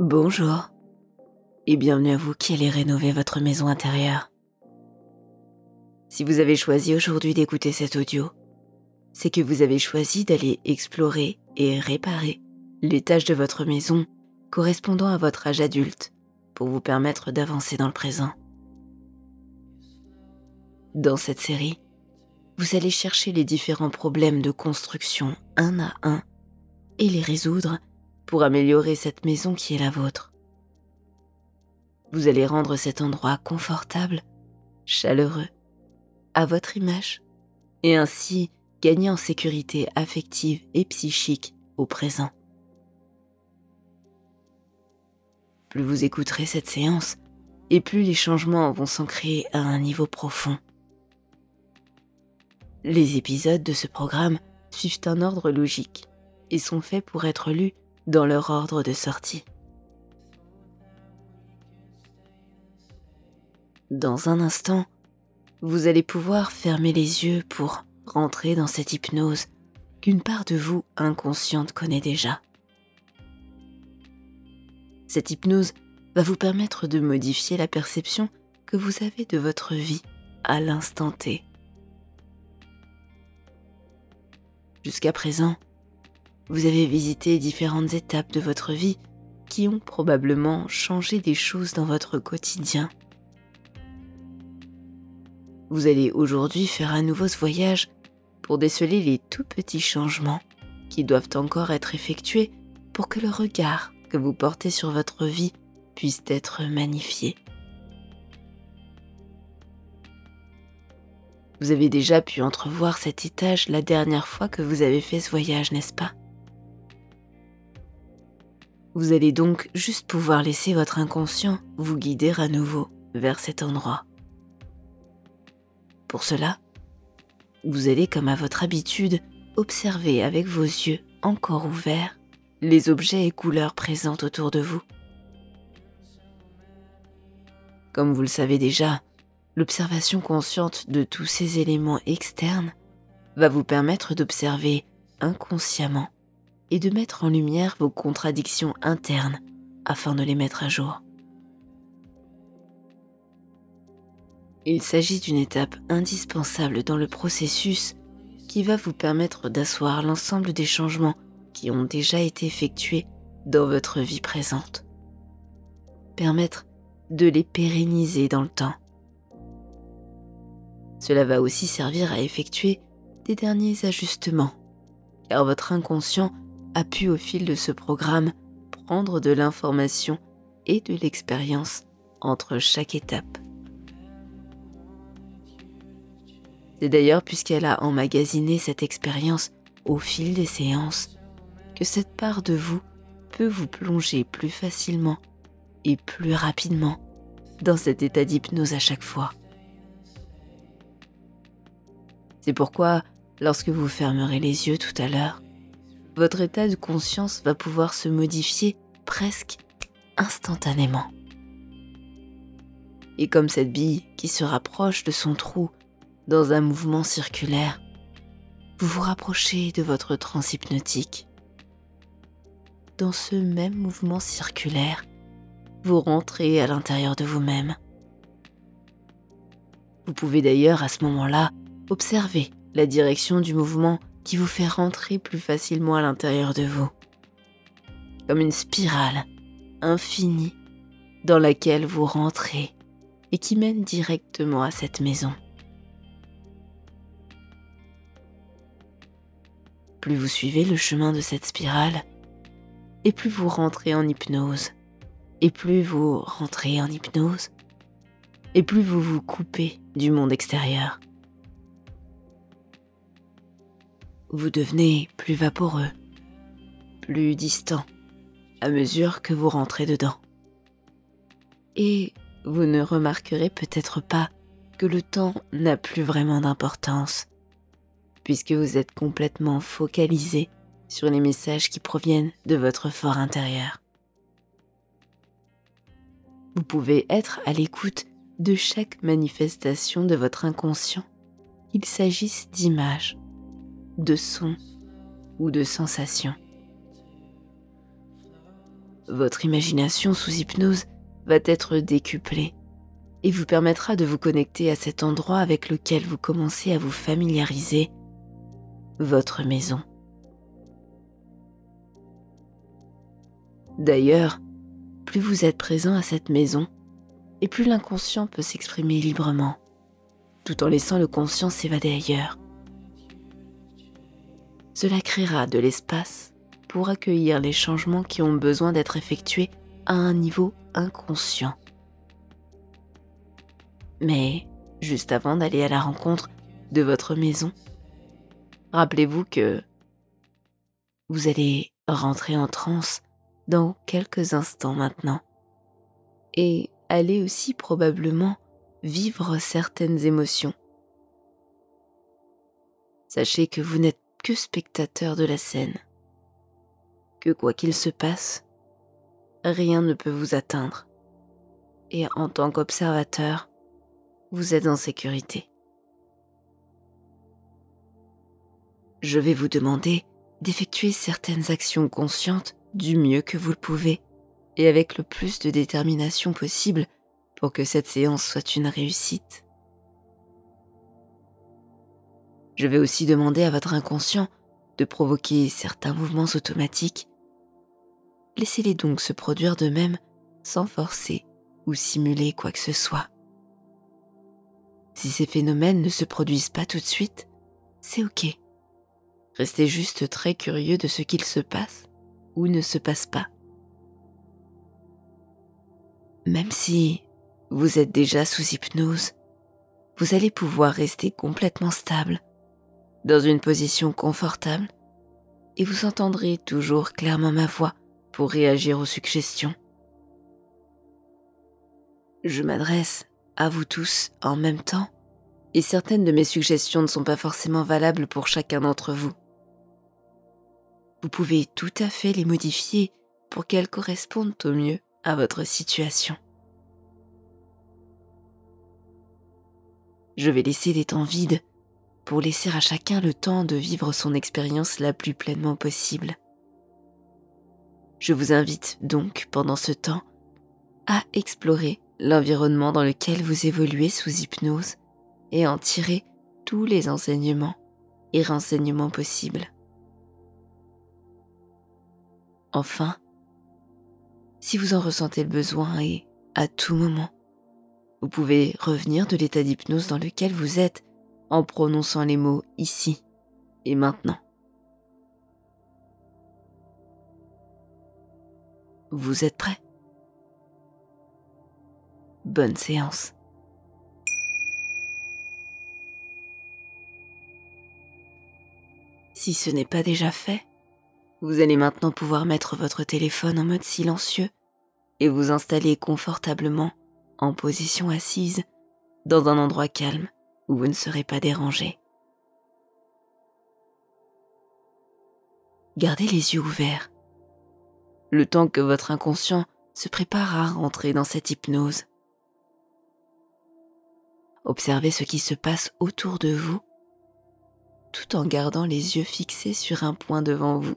Bonjour et bienvenue à vous qui allez rénover votre maison intérieure. Si vous avez choisi aujourd'hui d'écouter cet audio, c'est que vous avez choisi d'aller explorer et réparer les tâches de votre maison correspondant à votre âge adulte pour vous permettre d'avancer dans le présent. Dans cette série, vous allez chercher les différents problèmes de construction un à un et les résoudre pour améliorer cette maison qui est la vôtre. Vous allez rendre cet endroit confortable, chaleureux, à votre image, et ainsi gagner en sécurité affective et psychique au présent. Plus vous écouterez cette séance, et plus les changements vont s'ancrer à un niveau profond. Les épisodes de ce programme suivent un ordre logique et sont faits pour être lus dans leur ordre de sortie. Dans un instant, vous allez pouvoir fermer les yeux pour rentrer dans cette hypnose qu'une part de vous inconsciente connaît déjà. Cette hypnose va vous permettre de modifier la perception que vous avez de votre vie à l'instant T. Jusqu'à présent, vous avez visité différentes étapes de votre vie qui ont probablement changé des choses dans votre quotidien. Vous allez aujourd'hui faire à nouveau ce voyage pour déceler les tout petits changements qui doivent encore être effectués pour que le regard que vous portez sur votre vie puisse être magnifié. Vous avez déjà pu entrevoir cet étage la dernière fois que vous avez fait ce voyage, n'est-ce pas? Vous allez donc juste pouvoir laisser votre inconscient vous guider à nouveau vers cet endroit. Pour cela, vous allez, comme à votre habitude, observer avec vos yeux encore ouverts les objets et couleurs présentes autour de vous. Comme vous le savez déjà, l'observation consciente de tous ces éléments externes va vous permettre d'observer inconsciemment et de mettre en lumière vos contradictions internes afin de les mettre à jour. Il s'agit d'une étape indispensable dans le processus qui va vous permettre d'asseoir l'ensemble des changements qui ont déjà été effectués dans votre vie présente. Permettre de les pérenniser dans le temps cela va aussi servir à effectuer des derniers ajustements, car votre inconscient pu au fil de ce programme prendre de l'information et de l'expérience entre chaque étape. C'est d'ailleurs puisqu'elle a emmagasiné cette expérience au fil des séances que cette part de vous peut vous plonger plus facilement et plus rapidement dans cet état d'hypnose à chaque fois. C'est pourquoi, lorsque vous fermerez les yeux tout à l'heure, votre état de conscience va pouvoir se modifier presque instantanément. Et comme cette bille qui se rapproche de son trou dans un mouvement circulaire, vous vous rapprochez de votre transhypnotique. Dans ce même mouvement circulaire, vous rentrez à l'intérieur de vous-même. Vous pouvez d'ailleurs à ce moment-là observez la direction du mouvement qui vous fait rentrer plus facilement à l'intérieur de vous. Comme une spirale infinie dans laquelle vous rentrez et qui mène directement à cette maison. Plus vous suivez le chemin de cette spirale, et plus vous rentrez en hypnose, et plus vous rentrez en hypnose, et plus vous vous coupez du monde extérieur. Vous devenez plus vaporeux, plus distant à mesure que vous rentrez dedans. Et vous ne remarquerez peut-être pas que le temps n'a plus vraiment d'importance, puisque vous êtes complètement focalisé sur les messages qui proviennent de votre fort intérieur. Vous pouvez être à l'écoute de chaque manifestation de votre inconscient, qu'il s'agisse d'images, de sons ou de sensations. votre imagination sous hypnose va être décuplée et vous permettra de vous connecter à cet endroit avec lequel vous commencez à vous familiariser, votre maison. D'ailleurs, plus vous êtes présent à cette maison, et plus l'inconscient peut s'exprimer librement, tout en laissant le conscient s'évader ailleurs. Cela créera de l'espace pour accueillir les changements qui ont besoin d'être effectués à un niveau inconscient. Mais juste avant d'aller à la rencontre de votre maison, rappelez-vous que vous allez rentrer en transe dans quelques instants maintenant et allez aussi probablement vivre certaines émotions. Sachez que vous n'êtes spectateur de la scène, que quoi qu'il se passe, rien ne peut vous atteindre, et en tant qu'observateur, vous êtes en sécurité. Je vais vous demander d'effectuer certaines actions conscientes du mieux que vous le pouvez et avec le plus de détermination possible pour que cette séance soit une réussite. Je vais aussi demander à votre inconscient de provoquer certains mouvements automatiques. Laissez-les donc se produire de même sans forcer ou simuler quoi que ce soit. Si ces phénomènes ne se produisent pas tout de suite, c'est ok. Restez juste très curieux de ce qu'il se passe ou ne se passe pas. Même si vous êtes déjà sous hypnose, vous allez pouvoir rester complètement stable, dans une position confortable, et vous entendrez toujours clairement ma voix pour réagir aux suggestions. Je m'adresse à vous tous en même temps, et certaines de mes suggestions ne sont pas forcément valables pour chacun d'entre vous. Vous pouvez tout à fait les modifier pour qu'elles correspondent au mieux à votre situation. Je vais laisser des temps vides pour laisser à chacun le temps de vivre son expérience la plus pleinement possible. Je vous invite donc pendant ce temps à explorer l'environnement dans lequel vous évoluez sous hypnose et en tirer tous les enseignements et renseignements possibles. Enfin, si vous en ressentez le besoin et à tout moment, vous pouvez revenir de l'état d'hypnose dans lequel vous êtes en prononçant les mots ici et maintenant. Vous êtes prêt Bonne séance. Si ce n'est pas déjà fait, vous allez maintenant pouvoir mettre votre téléphone en mode silencieux et vous installer confortablement en position assise dans un endroit calme où vous ne serez pas dérangé. Gardez les yeux ouverts, le temps que votre inconscient se prépare à rentrer dans cette hypnose. Observez ce qui se passe autour de vous tout en gardant les yeux fixés sur un point devant vous.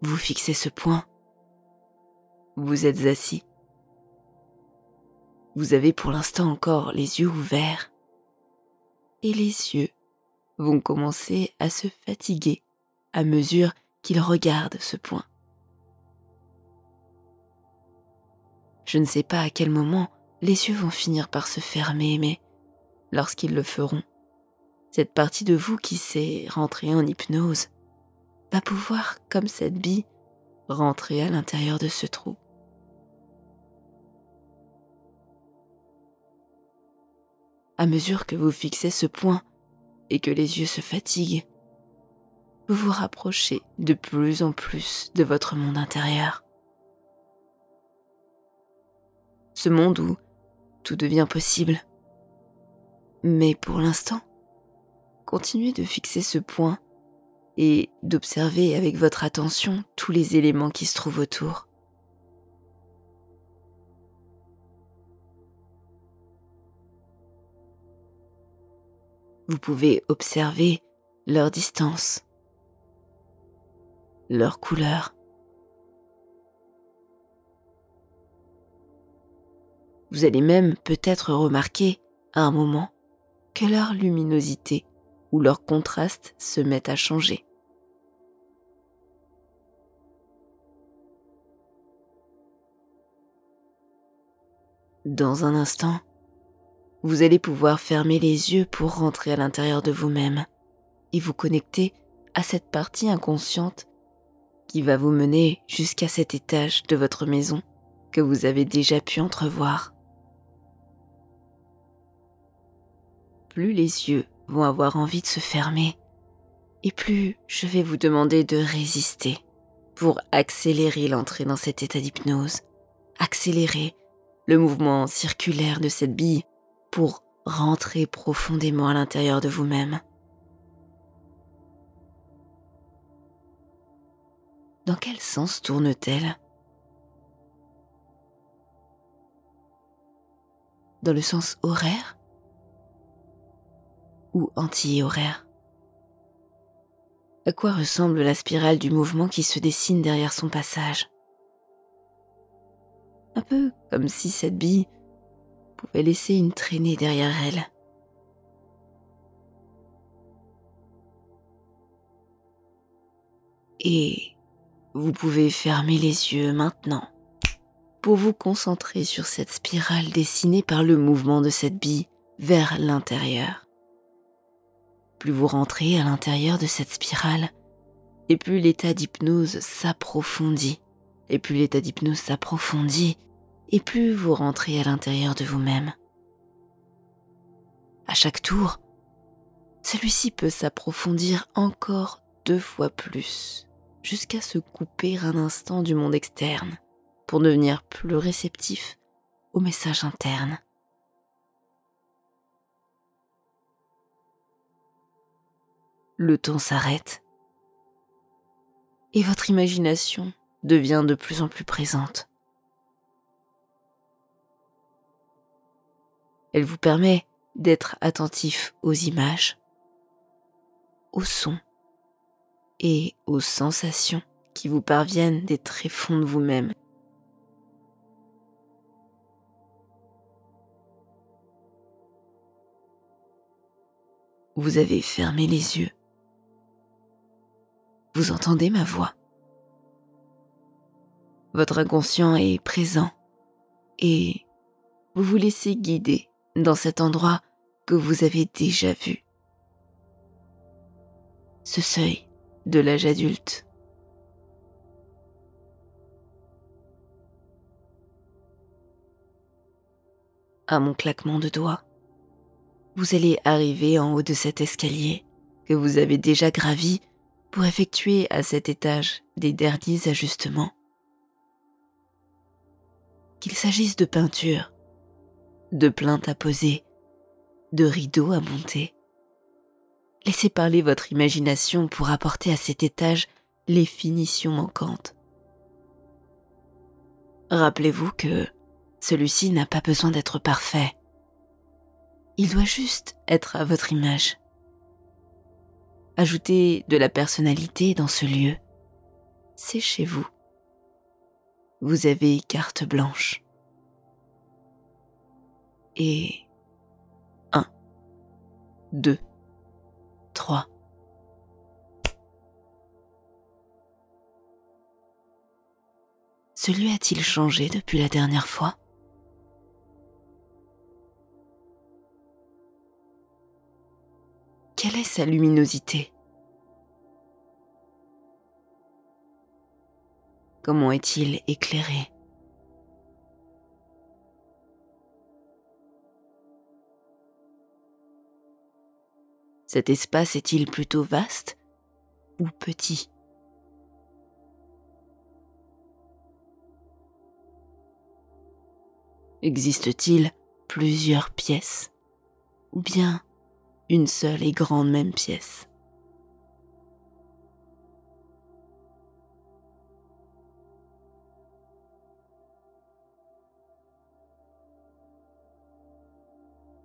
Vous fixez ce point. Vous êtes assis. Vous avez pour l'instant encore les yeux ouverts. Et les yeux vont commencer à se fatiguer à mesure qu'ils regardent ce point. Je ne sais pas à quel moment les yeux vont finir par se fermer, mais lorsqu'ils le feront, cette partie de vous qui s'est rentrée en hypnose va pouvoir, comme cette bille, rentrer à l'intérieur de ce trou. À mesure que vous fixez ce point et que les yeux se fatiguent, vous vous rapprochez de plus en plus de votre monde intérieur. Ce monde où tout devient possible. Mais pour l'instant, continuez de fixer ce point et d'observer avec votre attention tous les éléments qui se trouvent autour. Vous pouvez observer leur distance, leur couleur. Vous allez même peut-être remarquer à un moment que leur luminosité ou leur contraste se met à changer. Dans un instant, vous allez pouvoir fermer les yeux pour rentrer à l'intérieur de vous-même et vous connecter à cette partie inconsciente qui va vous mener jusqu'à cet étage de votre maison que vous avez déjà pu entrevoir. Plus les yeux vont avoir envie de se fermer, et plus je vais vous demander de résister pour accélérer l'entrée dans cet état d'hypnose, accélérer le mouvement circulaire de cette bille pour rentrer profondément à l'intérieur de vous-même. Dans quel sens tourne-t-elle? Dans le sens horaire? Ou anti-horaire? À quoi ressemble la spirale du mouvement qui se dessine derrière son passage? Un peu comme si cette bille pouvait laisser une traînée derrière elle. Et vous pouvez fermer les yeux maintenant pour vous concentrer sur cette spirale dessinée par le mouvement de cette bille vers l'intérieur. Plus vous rentrez à l'intérieur de cette spirale, et plus l'état d'hypnose s'approfondit et plus l'état d'hypnose s'approfondit, et plus vous rentrez à l'intérieur de vous-même. À chaque tour, celui-ci peut s'approfondir encore deux fois plus, jusqu'à se couper un instant du monde externe, pour devenir plus réceptif au message interne. Le temps s'arrête et votre imagination devient de plus en plus présente. Elle vous permet d'être attentif aux images, aux sons et aux sensations qui vous parviennent des tréfonds de vous-même. Vous avez fermé les yeux. Vous entendez ma voix. Votre inconscient est présent et vous vous laissez guider dans cet endroit que vous avez déjà vu. Ce seuil de l'âge adulte. À mon claquement de doigts, vous allez arriver en haut de cet escalier que vous avez déjà gravi pour effectuer à cet étage des derniers ajustements qu'il s'agisse de peinture, de plaintes à poser, de rideaux à monter. Laissez parler votre imagination pour apporter à cet étage les finitions manquantes. Rappelez-vous que celui-ci n'a pas besoin d'être parfait. Il doit juste être à votre image. Ajoutez de la personnalité dans ce lieu. C'est chez vous vous avez carte blanche. Et 1, 2, 3. Ce lieu a-t-il changé depuis la dernière fois? Quelle est sa luminosité? Comment est-il éclairé? Cet espace est-il plutôt vaste ou petit? Existe-t-il plusieurs pièces ou bien une seule et grande même pièce?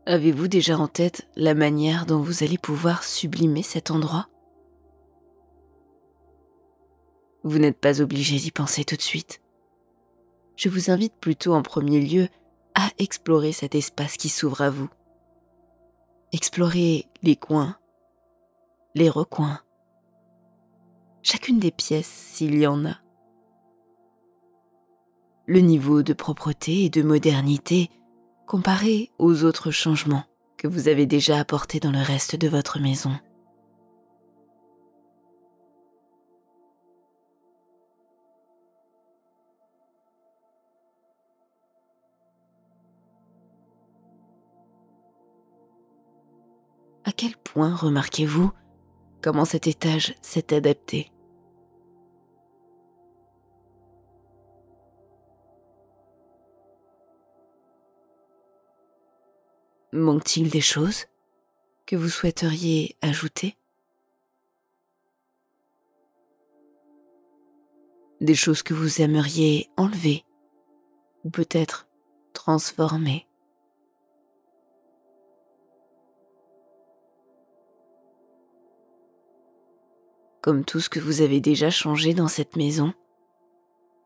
Avez-vous déjà en tête la manière dont vous allez pouvoir sublimer cet endroit? Vous n'êtes pas obligé d'y penser tout de suite. Je vous invite plutôt en premier lieu à explorer cet espace qui s'ouvre à vous. Explorer les coins, les recoins, chacune des pièces s'il y en a. Le niveau de propreté et de modernité comparé aux autres changements que vous avez déjà apportés dans le reste de votre maison. À quel point remarquez-vous comment cet étage s'est adapté? Manque-t-il des choses que vous souhaiteriez ajouter? Des choses que vous aimeriez enlever ou peut-être transformer? Comme tout ce que vous avez déjà changé dans cette maison.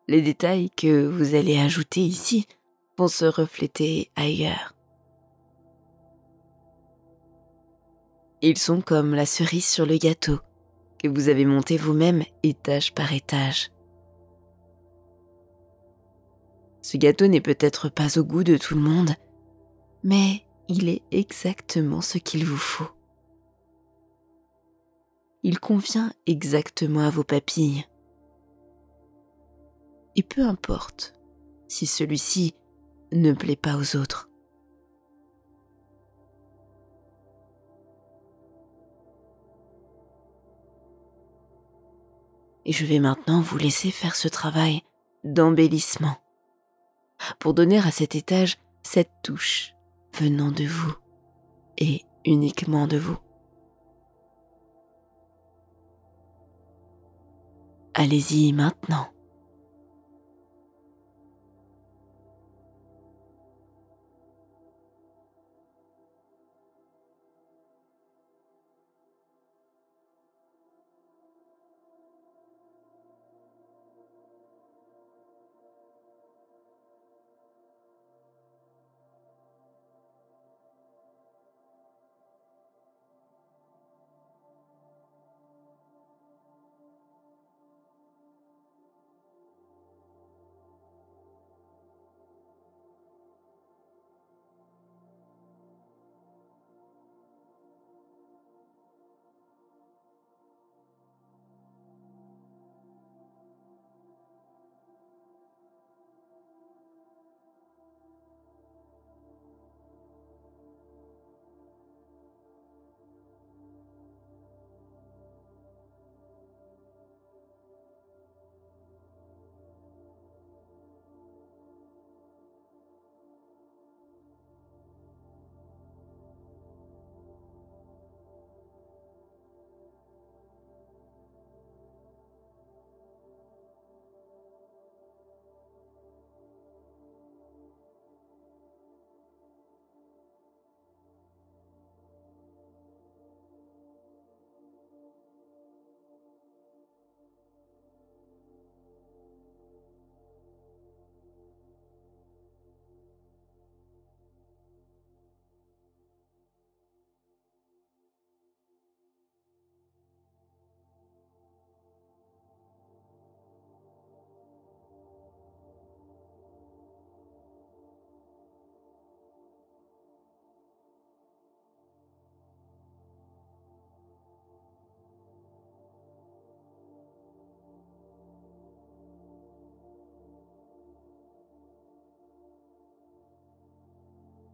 Les détails que vous allez ajouter ici vont se refléter ailleurs. Ils sont comme la cerise sur le gâteau que vous avez monté vous-même étage par étage. Ce gâteau n'est peut-être pas au goût de tout le monde, mais il est exactement ce qu'il vous faut il convient exactement à vos papilles. Et peu importe si celui-ci ne plaît pas aux autres. Et je vais maintenant vous laisser faire ce travail d'embellissement pour donner à cet étage cette touche venant de vous et uniquement de vous. Allez-y maintenant.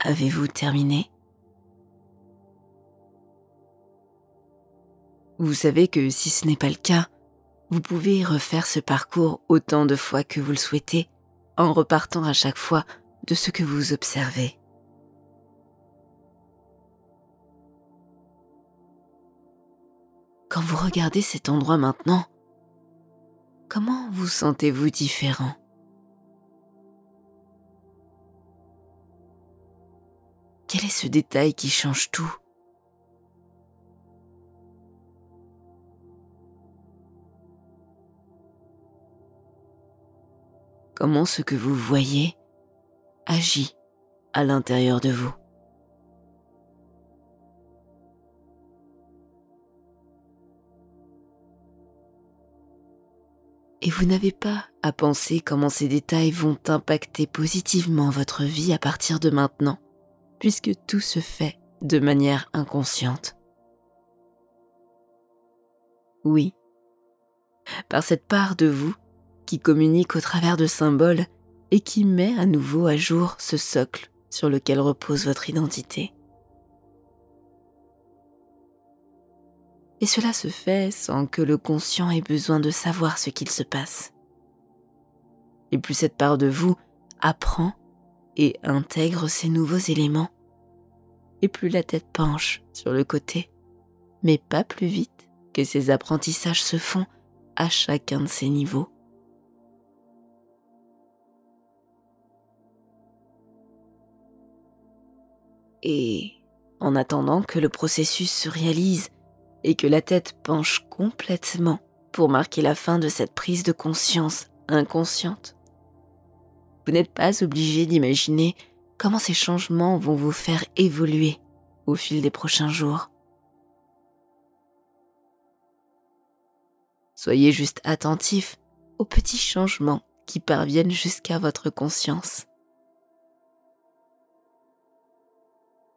Avez-vous terminé? Vous savez que si ce n'est pas le cas, vous pouvez refaire ce parcours autant de fois que vous le souhaitez, en repartant à chaque fois de ce que vous observez. Quand vous regardez cet endroit maintenant, comment vous sentez-vous différent? Quel est ce détail qui change tout? Comment ce que vous voyez agit à l'intérieur de vous? Et vous n'avez pas à penser comment ces détails vont impacter positivement votre vie à partir de maintenant, puisque tout se fait de manière inconsciente. Oui, par cette part de vous qui communique au travers de symboles et qui met à nouveau à jour ce socle sur lequel repose votre identité. Et cela se fait sans que le conscient ait besoin de savoir ce qu'il se passe. Et plus cette part de vous apprend et intègre ces nouveaux éléments, et plus la tête penche sur le côté, mais pas plus vite que ces apprentissages se font à chacun de ces niveaux. Et en attendant que le processus se réalise et que la tête penche complètement pour marquer la fin de cette prise de conscience inconsciente, vous n'êtes pas obligé d'imaginer comment ces changements vont vous faire évoluer au fil des prochains jours. Soyez juste attentif aux petits changements qui parviennent jusqu'à votre conscience.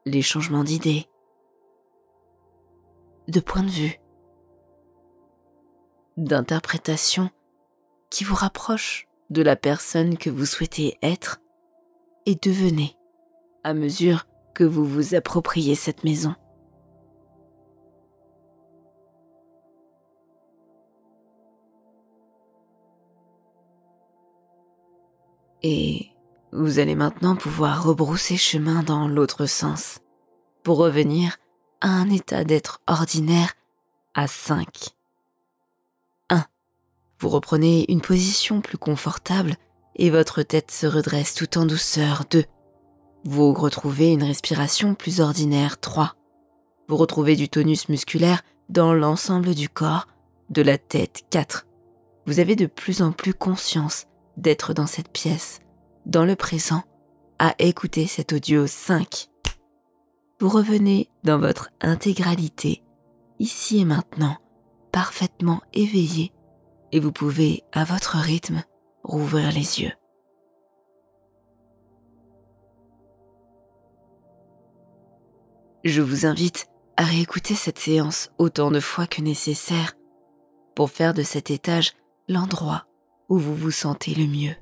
Les changements d'idées, de point de vue, d'interprétation qui vous rapprochent de la personne que vous souhaitez être et devenez à mesure que vous vous appropriez cette maison. Et vous allez maintenant pouvoir rebrousser chemin dans l'autre sens pour revenir à un état d'être ordinaire à 5. 1. Vous reprenez une position plus confortable et votre tête se redresse tout en douceur. 2. Vous retrouvez une respiration plus ordinaire. 3. Vous retrouvez du tonus musculaire dans l'ensemble du corps, de la tête. 4. Vous avez de plus en plus conscience d'être dans cette pièce, dans le présent, à écouter cet audio 5. Vous revenez dans votre intégralité, ici et maintenant, parfaitement éveillé, et vous pouvez, à votre rythme, rouvrir les yeux. Je vous invite à réécouter cette séance autant de fois que nécessaire pour faire de cet étage l'endroit où vous vous sentez le mieux.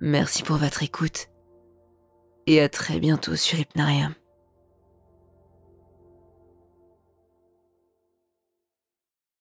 Merci pour votre écoute et à très bientôt sur Hypnarium.